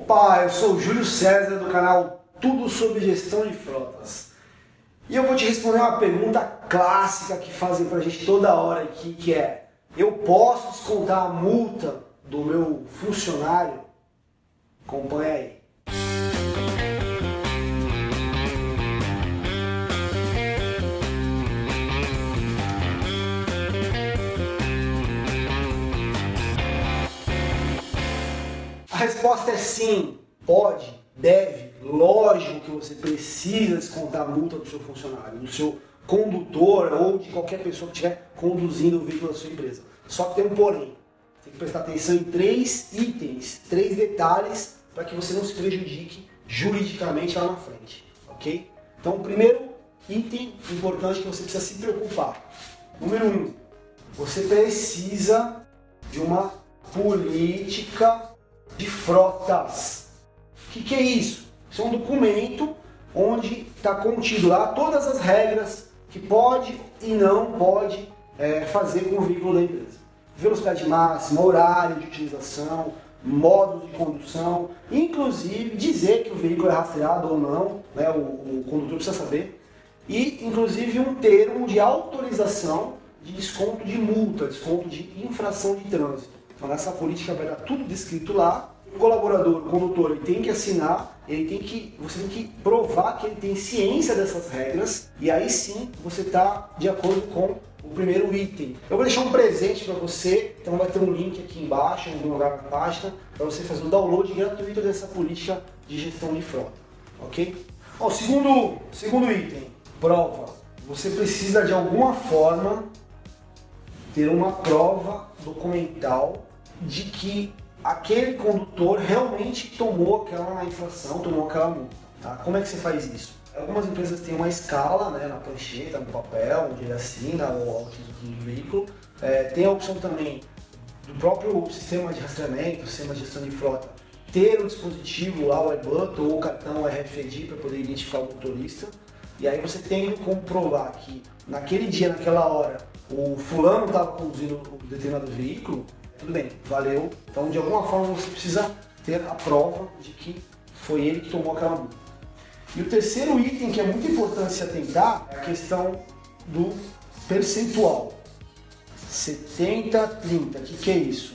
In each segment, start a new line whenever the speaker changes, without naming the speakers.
Opa, eu sou o Júlio César do canal Tudo sobre Gestão de Frotas. E eu vou te responder uma pergunta clássica que fazem pra gente toda hora aqui, que é: eu posso descontar a multa do meu funcionário? Acompanha aí. A resposta é sim, pode, deve, lógico que você precisa descontar a multa do seu funcionário, do seu condutor ou de qualquer pessoa que estiver conduzindo o veículo da sua empresa. Só que tem um porém. Tem que prestar atenção em três itens, três detalhes para que você não se prejudique juridicamente lá na frente, ok? Então, o primeiro item importante que você precisa se preocupar. Número um, você precisa de uma política de frotas. O que, que é isso? Isso é um documento onde está contido lá todas as regras que pode e não pode é, fazer com o veículo da empresa. Velocidade máxima, horário de utilização, modos de condução, inclusive dizer que o veículo é rastreado ou não, né, o, o condutor precisa saber, e inclusive um termo de autorização de desconto de multa, desconto de infração de trânsito. Então essa política vai dar tudo descrito lá. O colaborador, o condutor, ele tem que assinar, ele tem que, você tem que provar que ele tem ciência dessas regras e aí sim você está de acordo com o primeiro item. Eu vou deixar um presente para você, então vai ter um link aqui embaixo, em algum lugar na página, para você fazer o download gratuito dessa política de gestão de frota, ok? Ó, segundo, segundo item, prova. Você precisa de alguma forma ter uma prova documental de que aquele condutor realmente tomou aquela infração, tomou aquela multa. Tá? Como é que você faz isso? Algumas empresas têm uma escala né, na prancheta, no papel, onde ele assina o título do veículo. É, tem a opção também do próprio sistema de rastreamento, sistema de gestão de frota, ter o dispositivo lá, o iButton ou o cartão RFID para poder identificar o motorista. E aí você tem como provar que naquele dia, naquela hora, o fulano estava conduzindo o determinado veículo, tudo bem, valeu. Então, de alguma forma, você precisa ter a prova de que foi ele que tomou aquela multa. E o terceiro item que é muito importante se atentar é a questão do percentual. 70, 30. O que, que é isso?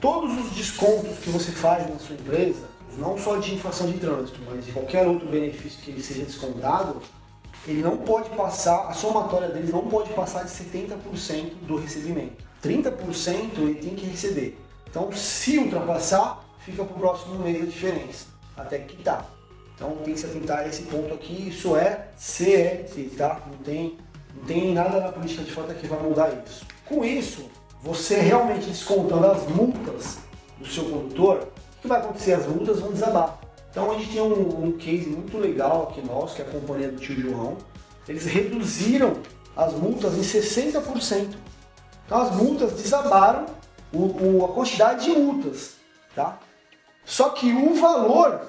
Todos os descontos que você faz na sua empresa, não só de infração de trânsito, mas de qualquer outro benefício que ele seja descontado, ele não pode passar, a somatória deles não pode passar de 70% do recebimento. 30% ele tem que receber. Então, se ultrapassar, fica para o próximo mês a diferença, até quitar. Então, tem que se atentar a esse ponto aqui. Isso é CLT, tá? Não tem, não tem nada na política de frota que vai mudar isso. Com isso, você realmente descontando as multas do seu condutor, o que vai acontecer? As multas vão desabar. Então, a gente tem um, um case muito legal aqui nosso, que é a companhia do tio João. Eles reduziram as multas em 60%. Então as multas desabaram o, o, a quantidade de multas, tá? Só que o valor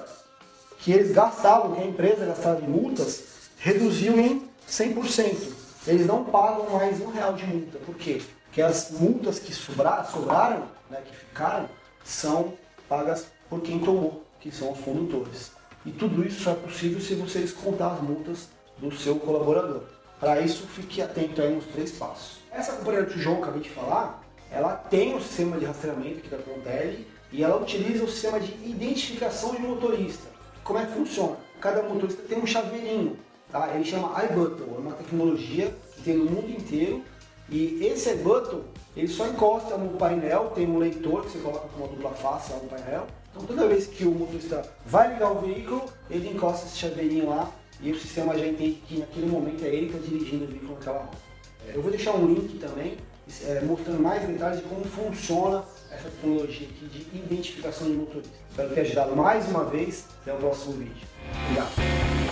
que eles gastavam, que a empresa gastava de multas, reduziu em 100%. Eles não pagam mais um real de multa. Por quê? Porque as multas que sobrar, sobraram, né, que ficaram, são pagas por quem tomou, que são os condutores. E tudo isso só é possível se você descontar as multas do seu colaborador. Para isso, fique atento aí nos três passos. Essa companhia do João que acabei de falar, ela tem um sistema de rastreamento aqui da Contel e ela utiliza o sistema de identificação de motorista. Como é que funciona? Cada motorista tem um chaveirinho, tá? Ele chama iButton, é uma tecnologia que tem no mundo inteiro e esse iButton, ele só encosta no painel, tem um leitor que você coloca com uma dupla face lá no painel. Então toda vez que o motorista vai ligar o veículo, ele encosta esse chaveirinho lá e o sistema já entende que naquele momento é ele que está dirigindo o veículo naquela rota. É, eu vou deixar um link também é, mostrando mais detalhes de como funciona essa tecnologia aqui de identificação de motorista. Espero ter ajudado mais uma vez. Até o próximo vídeo. Obrigado.